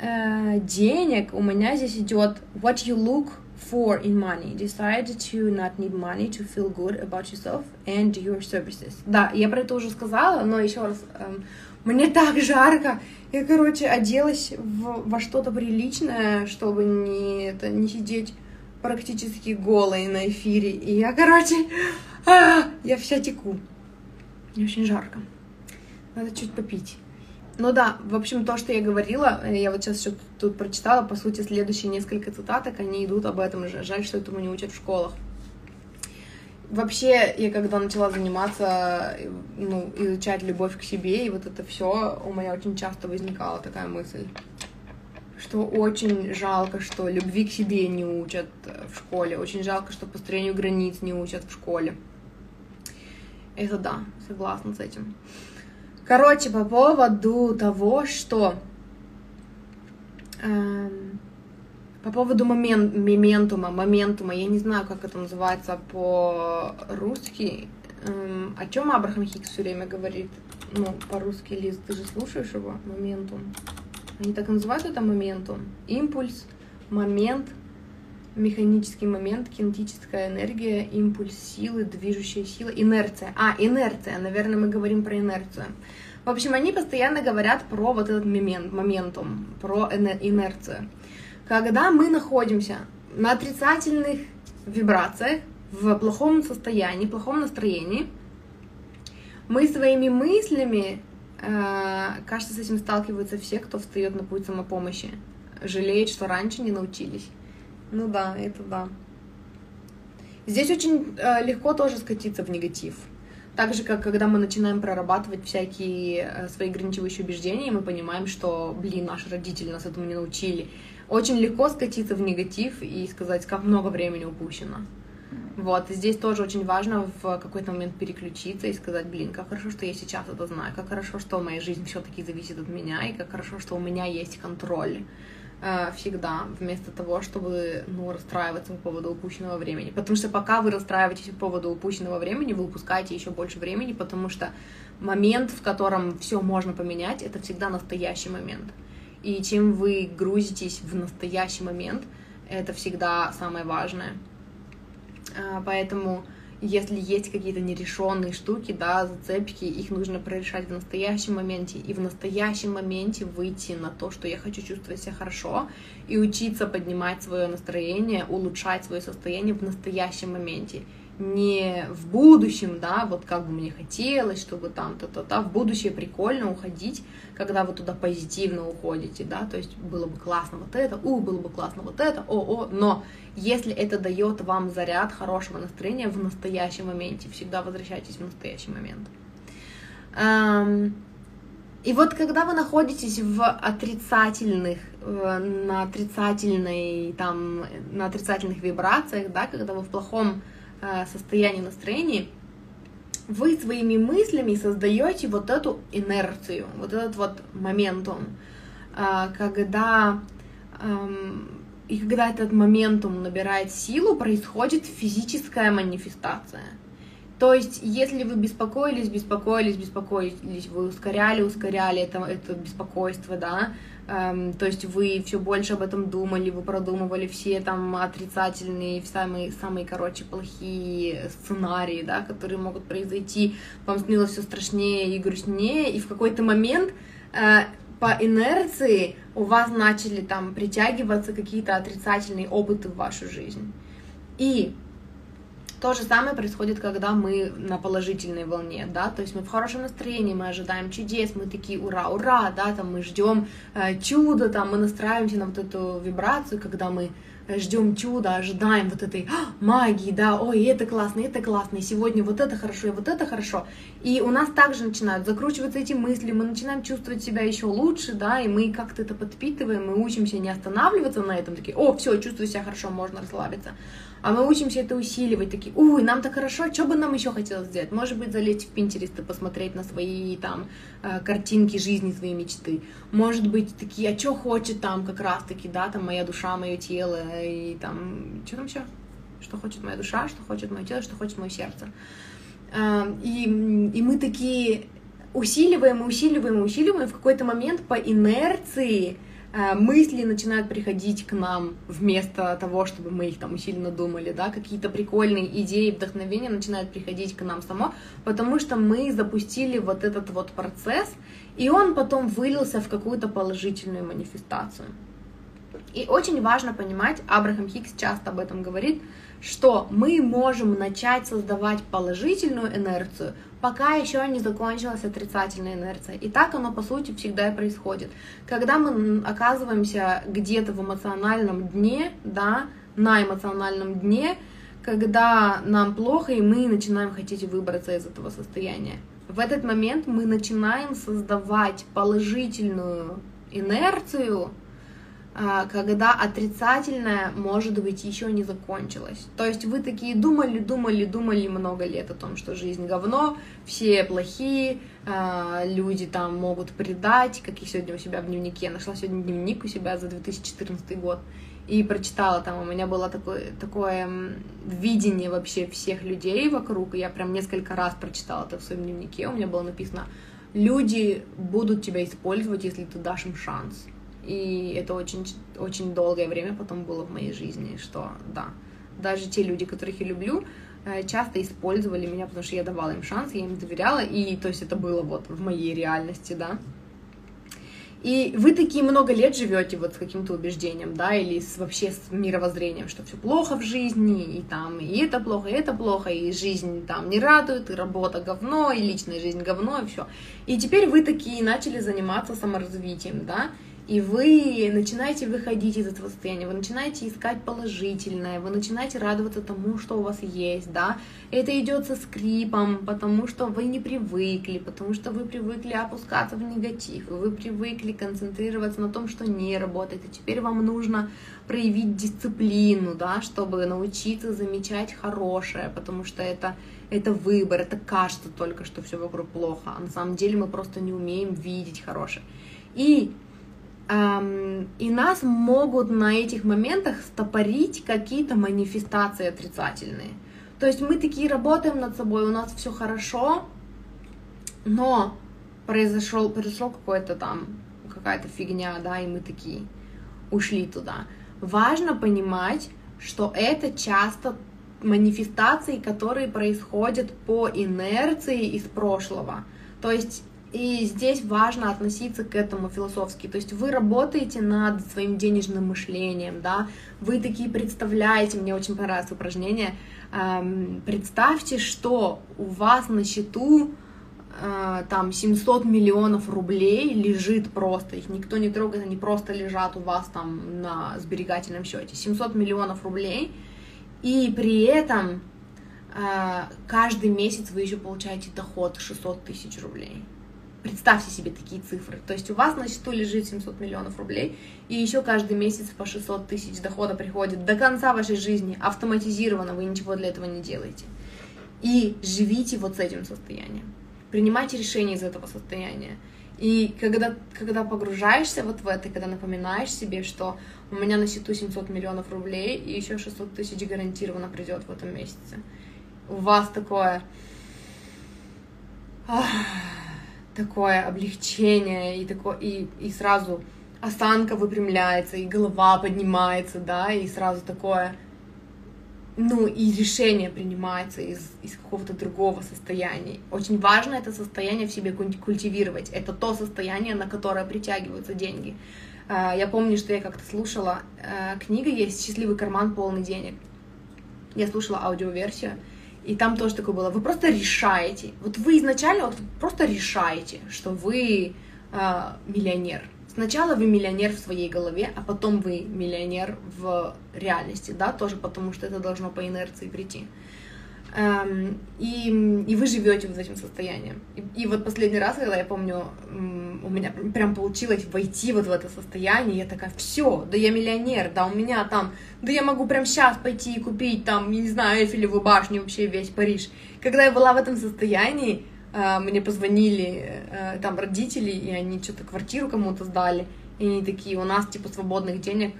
э, денег у меня здесь идет what you look for in money. Decide to not need money to feel good about yourself and your services. Да, я про это уже сказала, но еще раз, эм, мне так жарко. Я, короче, оделась в, во что-то приличное, чтобы не, это, не сидеть практически голой на эфире. И я, короче, а, я вся теку. Мне очень жарко. Надо чуть попить. Ну да, в общем, то, что я говорила, э, я вот сейчас что тут прочитала, по сути, следующие несколько цитаток, они идут об этом же. Жаль, что этому не учат в школах. Вообще, я когда начала заниматься, ну, изучать любовь к себе, и вот это все, у меня очень часто возникала такая мысль, что очень жалко, что любви к себе не учат в школе, очень жалко, что построению границ не учат в школе. Это да, согласна с этим. Короче, по поводу того, что... Эм, по поводу момент, моментума, моментума, я не знаю, как это называется по-русски. Эм, о чем Абрахам Хикс все время говорит? Ну, по-русски, Лиз, ты же слушаешь его? Моментум. Они так называют это моментум. Импульс, момент, механический момент, кинетическая энергия, импульс силы, движущая сила, инерция. А, инерция, наверное, мы говорим про инерцию. В общем, они постоянно говорят про вот этот момент, моментум, про инерцию. Когда мы находимся на отрицательных вибрациях, в плохом состоянии, плохом настроении, мы своими мыслями, э, кажется, с этим сталкиваются все, кто встает на путь самопомощи, жалеет, что раньше не научились. Ну да, это да. Здесь очень э, легко тоже скатиться в негатив. Так же, как когда мы начинаем прорабатывать всякие э, свои ограничивающие убеждения, мы понимаем, что, блин, наши родители нас этому не научили. Очень легко скатиться в негатив и сказать, как много времени упущено. Вот, и здесь тоже очень важно в какой-то момент переключиться и сказать, блин, как хорошо, что я сейчас это знаю, как хорошо, что моя жизнь все-таки зависит от меня, и как хорошо, что у меня есть контроль всегда, вместо того, чтобы, ну, расстраиваться по поводу упущенного времени. Потому что пока вы расстраиваетесь по поводу упущенного времени, вы упускаете еще больше времени, потому что момент, в котором все можно поменять, это всегда настоящий момент. И чем вы грузитесь в настоящий момент, это всегда самое важное. А, поэтому если есть какие-то нерешенные штуки, да, зацепки, их нужно прорешать в настоящем моменте, и в настоящем моменте выйти на то, что я хочу чувствовать себя хорошо, и учиться поднимать свое настроение, улучшать свое состояние в настоящем моменте не в будущем, да, вот как бы мне хотелось, чтобы там то-то-то, в будущее прикольно уходить, когда вы туда позитивно уходите, да, то есть было бы классно вот это, у, было бы классно вот это, о, о, но если это дает вам заряд хорошего настроения в настоящем моменте, всегда возвращайтесь в настоящий момент. Эм, и вот когда вы находитесь в отрицательных, на отрицательной, там, на отрицательных вибрациях, да, когда вы в плохом Э, состоянии настроения, вы своими мыслями создаете вот эту инерцию, вот этот вот моментум, э, когда эм, и когда этот моментум набирает силу, происходит физическая манифестация. То есть, если вы беспокоились, беспокоились, беспокоились, вы ускоряли, ускоряли это, это беспокойство, да, эм, то есть вы все больше об этом думали, вы продумывали все там отрицательные, самые, самые, короче, плохие сценарии, да, которые могут произойти, вам снилось все страшнее и грустнее, и в какой-то момент э, по инерции у вас начали там притягиваться какие-то отрицательные опыты в вашу жизнь. И то же самое происходит, когда мы на положительной волне, да, то есть мы в хорошем настроении, мы ожидаем чудес, мы такие ура, ура, да, там мы ждем э, чуда, там мы настраиваемся на вот эту вибрацию, когда мы ждем чуда, ожидаем вот этой а, магии, да, ой, это классно, это классно, и сегодня вот это хорошо, и вот это хорошо. И у нас также начинают закручиваться эти мысли, мы начинаем чувствовать себя еще лучше, да, и мы как-то это подпитываем, мы учимся не останавливаться на этом, такие, о, все, чувствую себя хорошо, можно расслабиться. А мы учимся это усиливать, такие, ой, нам так хорошо, что бы нам еще хотелось сделать? Может быть, залезть в Пинтерест и посмотреть на свои там э, картинки жизни, свои мечты. Может быть, такие, а что хочет там как раз-таки, да, там моя душа, мое тело, и там, что там еще? Что хочет моя душа, что хочет мое тело, что хочет мое сердце. Э, и, и мы такие усиливаем, усиливаем, усиливаем, в какой-то момент по инерции мысли начинают приходить к нам вместо того, чтобы мы их там усиленно думали, да, какие-то прикольные идеи, вдохновения начинают приходить к нам само, потому что мы запустили вот этот вот процесс, и он потом вылился в какую-то положительную манифестацию. И очень важно понимать, Абрахам Хикс часто об этом говорит, что мы можем начать создавать положительную инерцию, пока еще не закончилась отрицательная инерция. И так оно, по сути, всегда и происходит. Когда мы оказываемся где-то в эмоциональном дне, да, на эмоциональном дне, когда нам плохо, и мы начинаем хотеть выбраться из этого состояния. В этот момент мы начинаем создавать положительную инерцию, когда отрицательное, может быть, еще не закончилось. То есть вы такие думали, думали, думали много лет о том, что жизнь говно, все плохие, а, люди там могут предать, как я сегодня у себя в дневнике, я нашла сегодня дневник у себя за 2014 год, и прочитала там, у меня было такое, такое видение вообще всех людей вокруг, и я прям несколько раз прочитала это в своем дневнике, у меня было написано, люди будут тебя использовать, если ты дашь им шанс. И это очень, очень долгое время потом было в моей жизни, что да, даже те люди, которых я люблю, э, часто использовали меня, потому что я давала им шанс, я им доверяла, и то есть это было вот в моей реальности, да. И вы такие много лет живете вот с каким-то убеждением, да, или с, вообще с мировоззрением, что все плохо в жизни, и там и это плохо, и это плохо, и жизнь там не радует, и работа говно, и личная жизнь говно, и все. И теперь вы такие начали заниматься саморазвитием, да, и вы начинаете выходить из этого состояния, вы начинаете искать положительное, вы начинаете радоваться тому, что у вас есть, да, это идет со скрипом, потому что вы не привыкли, потому что вы привыкли опускаться в негатив, вы привыкли концентрироваться на том, что не работает, и теперь вам нужно проявить дисциплину, да, чтобы научиться замечать хорошее, потому что это, это выбор, это кажется только, что все вокруг плохо, а на самом деле мы просто не умеем видеть хорошее. И и нас могут на этих моментах стопорить какие-то манифестации отрицательные. То есть мы такие работаем над собой, у нас все хорошо, но произошел, произошел какой-то там, какая-то фигня, да, и мы такие ушли туда. Важно понимать, что это часто манифестации, которые происходят по инерции из прошлого. То есть и здесь важно относиться к этому философски. То есть вы работаете над своим денежным мышлением, да, вы такие представляете, мне очень понравилось упражнение, эм, представьте, что у вас на счету э, там 700 миллионов рублей лежит просто, их никто не трогает, они просто лежат у вас там на сберегательном счете. 700 миллионов рублей, и при этом э, каждый месяц вы еще получаете доход 600 тысяч рублей. Представьте себе такие цифры. То есть у вас на счету лежит 700 миллионов рублей, и еще каждый месяц по 600 тысяч дохода приходит до конца вашей жизни автоматизированно, вы ничего для этого не делаете. И живите вот с этим состоянием. Принимайте решения из этого состояния. И когда, когда погружаешься вот в это, когда напоминаешь себе, что у меня на счету 700 миллионов рублей, и еще 600 тысяч гарантированно придет в этом месяце, у вас такое... Ах такое облегчение, и, такое, и, и сразу осанка выпрямляется, и голова поднимается, да, и сразу такое, ну, и решение принимается из, из какого-то другого состояния. Очень важно это состояние в себе культивировать. Это то состояние, на которое притягиваются деньги. А, я помню, что я как-то слушала, э, книга есть «Счастливый карман полный денег». Я слушала аудиоверсию, и там тоже такое было. Вы просто решаете. Вот вы изначально вот просто решаете, что вы э, миллионер. Сначала вы миллионер в своей голове, а потом вы миллионер в реальности, да, тоже потому что это должно по инерции прийти. Эм, и, и вы живете вот этим состоянием. И, и вот последний раз, когда я помню, у меня прям получилось войти вот в это состояние, я такая, все, да я миллионер, да у меня там, да я могу прям сейчас пойти и купить там, я не знаю, Эйфелеву башню, вообще весь Париж. Когда я была в этом состоянии, э, мне позвонили э, там родители, и они что-то квартиру кому-то сдали, и они такие, у нас типа свободных денег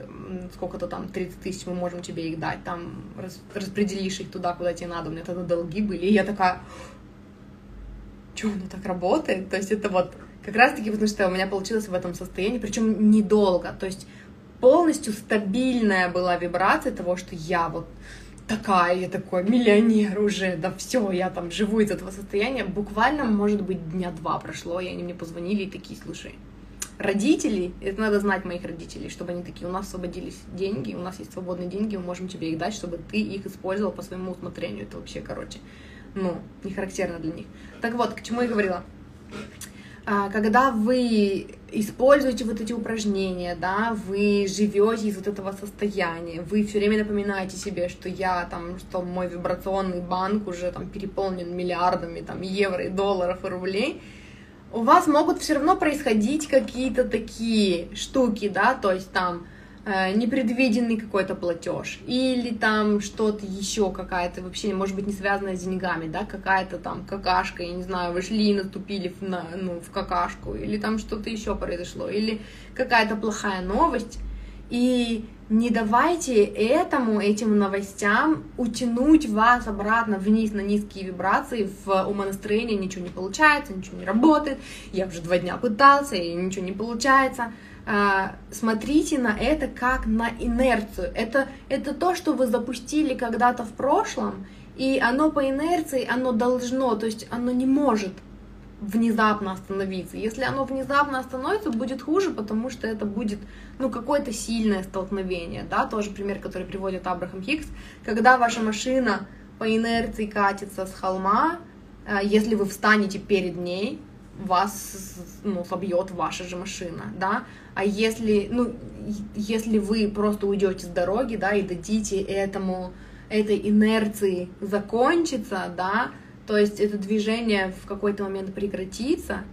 сколько-то там, 30 тысяч мы можем тебе их дать, там рас, распределишь их туда, куда тебе надо, у меня тогда долги были, и я такая, что оно так работает? То есть это вот как раз-таки потому, что у меня получилось в этом состоянии, причем недолго, то есть полностью стабильная была вибрация того, что я вот такая, я такой миллионер уже, да все, я там живу из этого состояния. Буквально, может быть, дня два прошло, и они мне позвонили и такие, слушай, родителей, это надо знать моих родителей, чтобы они такие, у нас освободились деньги, у нас есть свободные деньги, мы можем тебе их дать, чтобы ты их использовал по своему усмотрению. Это вообще, короче, ну, не характерно для них. Так вот, к чему я говорила. А, когда вы используете вот эти упражнения, да, вы живете из вот этого состояния, вы все время напоминаете себе, что я там, что мой вибрационный банк уже там переполнен миллиардами там евро и долларов и рублей, у вас могут все равно происходить какие-то такие штуки, да, то есть там э, непредвиденный какой-то платеж, или там что-то еще какая-то вообще, может быть, не связанная с деньгами, да, какая-то там какашка, я не знаю, вышли и наступили в, на, ну, в какашку, или там что-то еще произошло, или какая-то плохая новость, и не давайте этому, этим новостям утянуть вас обратно вниз на низкие вибрации, в умонастроение ничего не получается, ничего не работает, я уже два дня пытался, и ничего не получается. А, смотрите на это как на инерцию. Это, это то, что вы запустили когда-то в прошлом, и оно по инерции, оно должно, то есть оно не может внезапно остановиться. Если оно внезапно остановится, будет хуже, потому что это будет, ну, какое-то сильное столкновение, да, тоже пример, который приводит Абрахам Хикс, когда ваша машина по инерции катится с холма, э, если вы встанете перед ней, вас ну, собьет ваша же машина, да, а если, ну, если вы просто уйдете с дороги, да, и дадите этому, этой инерции закончиться, да, то есть это движение в какой-то момент прекратится,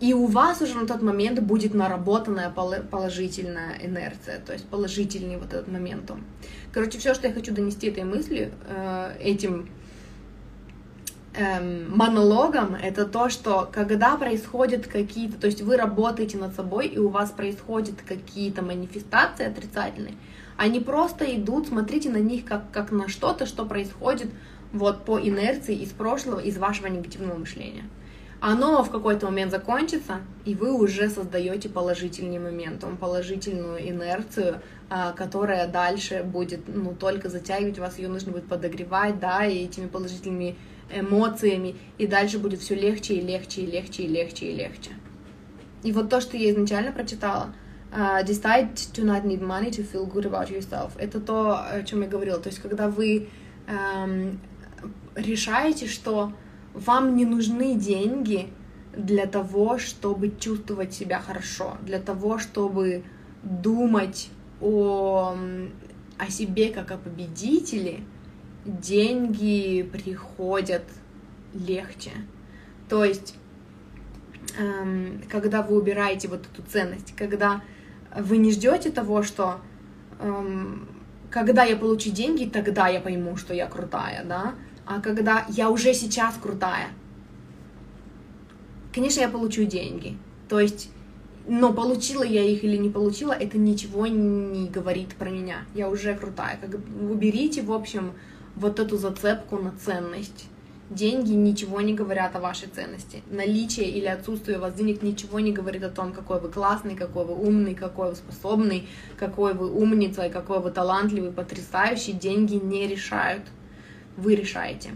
и у вас уже на тот момент будет наработанная положительная инерция, то есть положительный вот этот моментум. Короче, все, что я хочу донести этой мысли, э, этим эм, монологом, это то, что когда происходят какие-то, то есть вы работаете над собой, и у вас происходят какие-то манифестации отрицательные, они просто идут, смотрите на них как, как на что-то, что происходит вот по инерции из прошлого, из вашего негативного мышления. Оно в какой-то момент закончится, и вы уже создаете положительный моментум, положительную инерцию, а, которая дальше будет ну, только затягивать вас, ее нужно будет подогревать, да, и этими положительными эмоциями, и дальше будет все легче и легче и легче и легче и легче. И вот то, что я изначально прочитала, uh, decide to not need money to feel good about yourself. Это то, о чем я говорила. То есть, когда вы um, решаете, что вам не нужны деньги для того, чтобы чувствовать себя хорошо, для того, чтобы думать о, о себе как о победителе, деньги приходят легче. То есть, эм, когда вы убираете вот эту ценность, когда вы не ждете того, что эм, когда я получу деньги, тогда я пойму, что я крутая, да, а когда я уже сейчас крутая. Конечно, я получу деньги. То есть, но получила я их или не получила, это ничего не говорит про меня. Я уже крутая. Как, уберите, в общем, вот эту зацепку на ценность. Деньги ничего не говорят о вашей ценности. Наличие или отсутствие у вас денег ничего не говорит о том, какой вы классный, какой вы умный, какой вы способный, какой вы умница, какой вы талантливый, потрясающий. Деньги не решают. Вы решаете.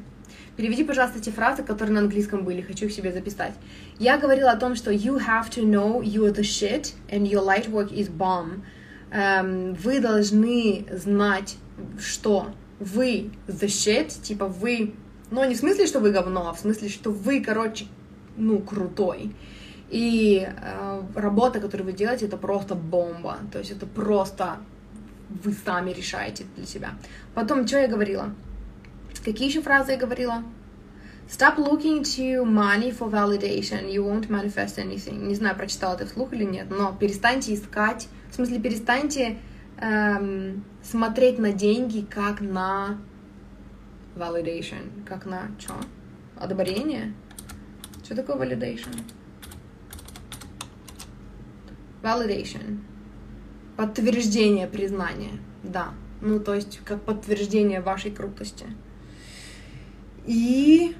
Переведи, пожалуйста, эти фразы, которые на английском были, хочу их себе записать. Я говорила о том, что you have to know you are the shit and your light work is bomb. Um, вы должны знать, что вы the shit, типа вы, ну не в смысле, что вы говно, а в смысле, что вы, короче, ну, крутой. И э, работа, которую вы делаете, это просто бомба. То есть это просто вы сами решаете для себя. Потом, что я говорила? Какие еще фразы я говорила? Stop looking to money for validation. You won't manifest anything. Не знаю, прочитала ты вслух или нет, но перестаньте искать, в смысле, перестаньте эм, смотреть на деньги как на validation, как на что? Одобрение? Что такое validation? Validation. Подтверждение признания, да. Ну, то есть, как подтверждение вашей крутости. И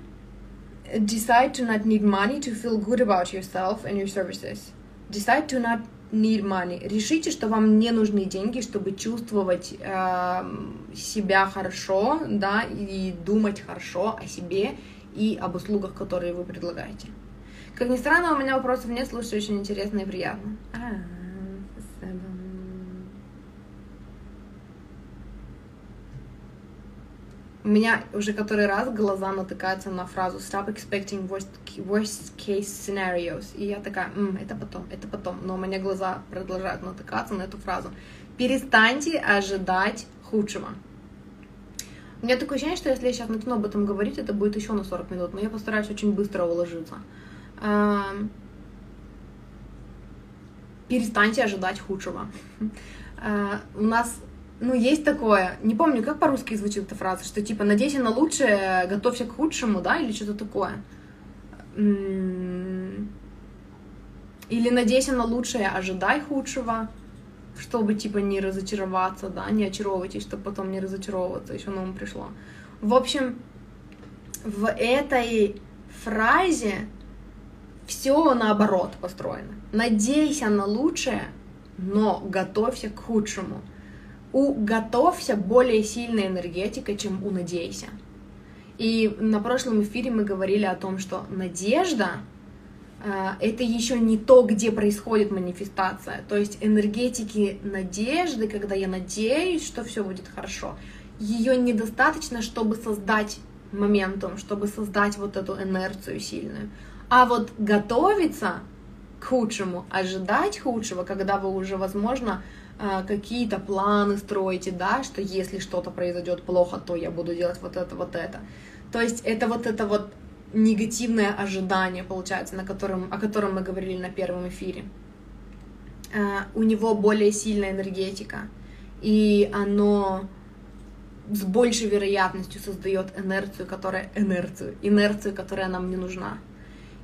decide to not need money to feel good about yourself and your services. Decide to not need money. Решите, что вам не нужны деньги, чтобы чувствовать э, себя хорошо, да, и думать хорошо о себе и об услугах, которые вы предлагаете. Как ни странно, у меня вопросов нет, слушай, очень интересно и приятно. А, у меня уже который раз глаза натыкаются на фразу stop expecting worst, worst case scenarios. И я такая, М, это потом, это потом. Но у меня глаза продолжают натыкаться на эту фразу. Перестаньте ожидать худшего. У меня такое ощущение, что если я сейчас начну об этом говорить, это будет еще на 40 минут, но я постараюсь очень быстро уложиться. Перестаньте ожидать худшего. А, у нас ну, есть такое. Не помню, как по-русски звучит эта фраза, что типа надейся на лучшее, готовься к худшему, да, или что-то такое. Или надейся на лучшее, ожидай худшего, чтобы типа не разочароваться, да, не очаровывайтесь, чтобы потом не разочаровываться, еще ум пришло. В общем, в этой фразе все наоборот построено. Надейся на лучшее, но готовься к худшему у «готовься» более сильная энергетика, чем у «надейся». И на прошлом эфире мы говорили о том, что надежда э, это еще не то, где происходит манифестация. То есть энергетики надежды, когда я надеюсь, что все будет хорошо, ее недостаточно, чтобы создать моментум, чтобы создать вот эту инерцию сильную. А вот готовиться к худшему, ожидать худшего, когда вы уже, возможно, какие-то планы строите, да, что если что-то произойдет плохо, то я буду делать вот это, вот это. То есть это вот это вот негативное ожидание, получается, на котором, о котором мы говорили на первом эфире. А, у него более сильная энергетика, и оно с большей вероятностью создает инерцию, которая инерцию, инерцию, которая нам не нужна.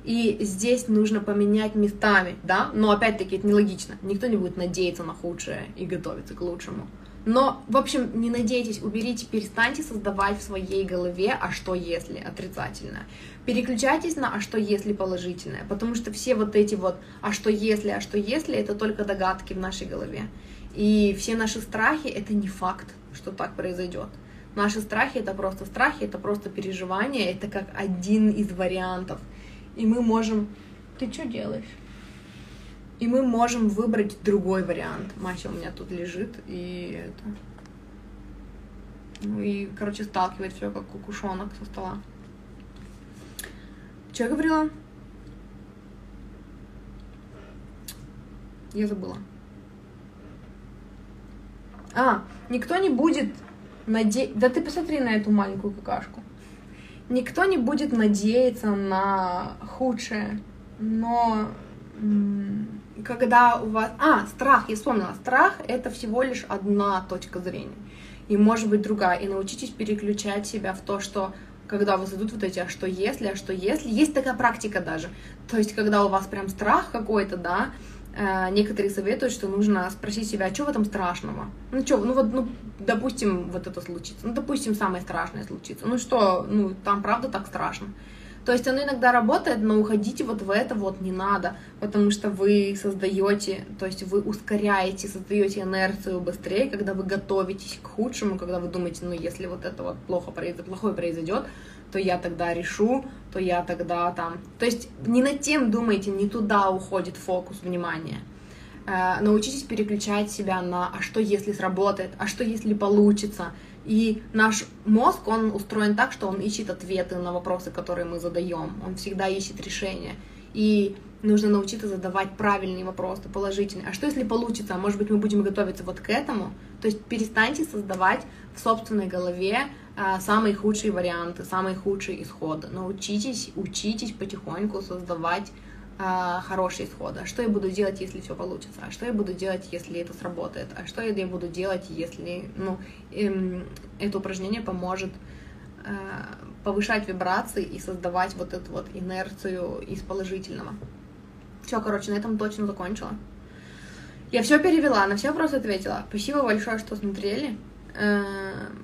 И здесь нужно поменять местами, да, но опять-таки это нелогично. Никто не будет надеяться на худшее и готовиться к лучшему. Но, в общем, не надейтесь, уберите, перестаньте создавать в своей голове «а что если» отрицательное. Переключайтесь на «а что если» положительное, потому что все вот эти вот «а что если», «а что если» — это только догадки в нашей голове. И все наши страхи — это не факт, что так произойдет. Наши страхи — это просто страхи, это просто переживания, это как один из вариантов. И мы можем... Ты что делаешь? И мы можем выбрать другой вариант. Мася у меня тут лежит, и это... Ну и, короче, сталкивает все как кукушонок со стола. Что я говорила? Я забыла. А, никто не будет надеяться... Да ты посмотри на эту маленькую какашку. Никто не будет надеяться на худшее, но когда у вас... А, страх, я вспомнила. Страх — это всего лишь одна точка зрения. И может быть другая. И научитесь переключать себя в то, что когда вас идут вот эти «а что если?», «а что если?», есть такая практика даже. То есть, когда у вас прям страх какой-то, да, некоторые советуют, что нужно спросить себя, а что в этом страшного? Ну что, ну вот, ну, допустим, вот это случится, ну, допустим, самое страшное случится. Ну что, ну, там правда так страшно? То есть оно иногда работает, но уходите вот в это вот не надо, потому что вы создаете, то есть вы ускоряете, создаете инерцию быстрее, когда вы готовитесь к худшему, когда вы думаете, ну если вот это вот плохо произойдет, плохое произойдет, то я тогда решу, то я тогда там... То есть не над тем думайте, не туда уходит фокус внимания. Э, научитесь переключать себя на «а что если сработает?», «а что если получится?», и наш мозг, он устроен так, что он ищет ответы на вопросы, которые мы задаем. Он всегда ищет решения. И нужно научиться задавать правильные вопросы, положительные. А что если получится? Может быть, мы будем готовиться вот к этому? То есть перестаньте создавать в собственной голове а, самые худшие варианты, самые худшие исходы. Научитесь, учитесь потихоньку создавать а, хорошие исходы. А что я буду делать, если все получится? А что я буду делать, если это сработает? А что я буду делать, если ну, эм, это упражнение поможет э, повышать вибрации и создавать вот эту вот инерцию из положительного. Все, короче, на этом точно закончила. Я все перевела, на все вопросы ответила. Спасибо большое, что смотрели. Э,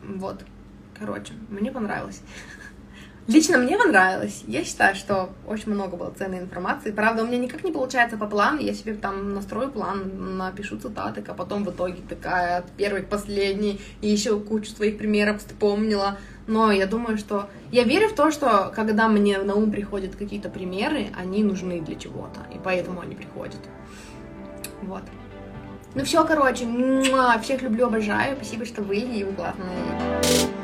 вот, короче, мне понравилось. Лично мне понравилось. Я считаю, что очень много было ценной информации. Правда, у меня никак не получается по плану. Я себе там настрою план, напишу цитаты, а потом в итоге такая от первой к последней. И еще кучу своих примеров вспомнила. Но я думаю, что... Я верю в то, что когда мне на ум приходят какие-то примеры, они нужны для чего-то. И поэтому они приходят. Вот. Ну все, короче, всех люблю, обожаю. Спасибо, что вы и вы классные.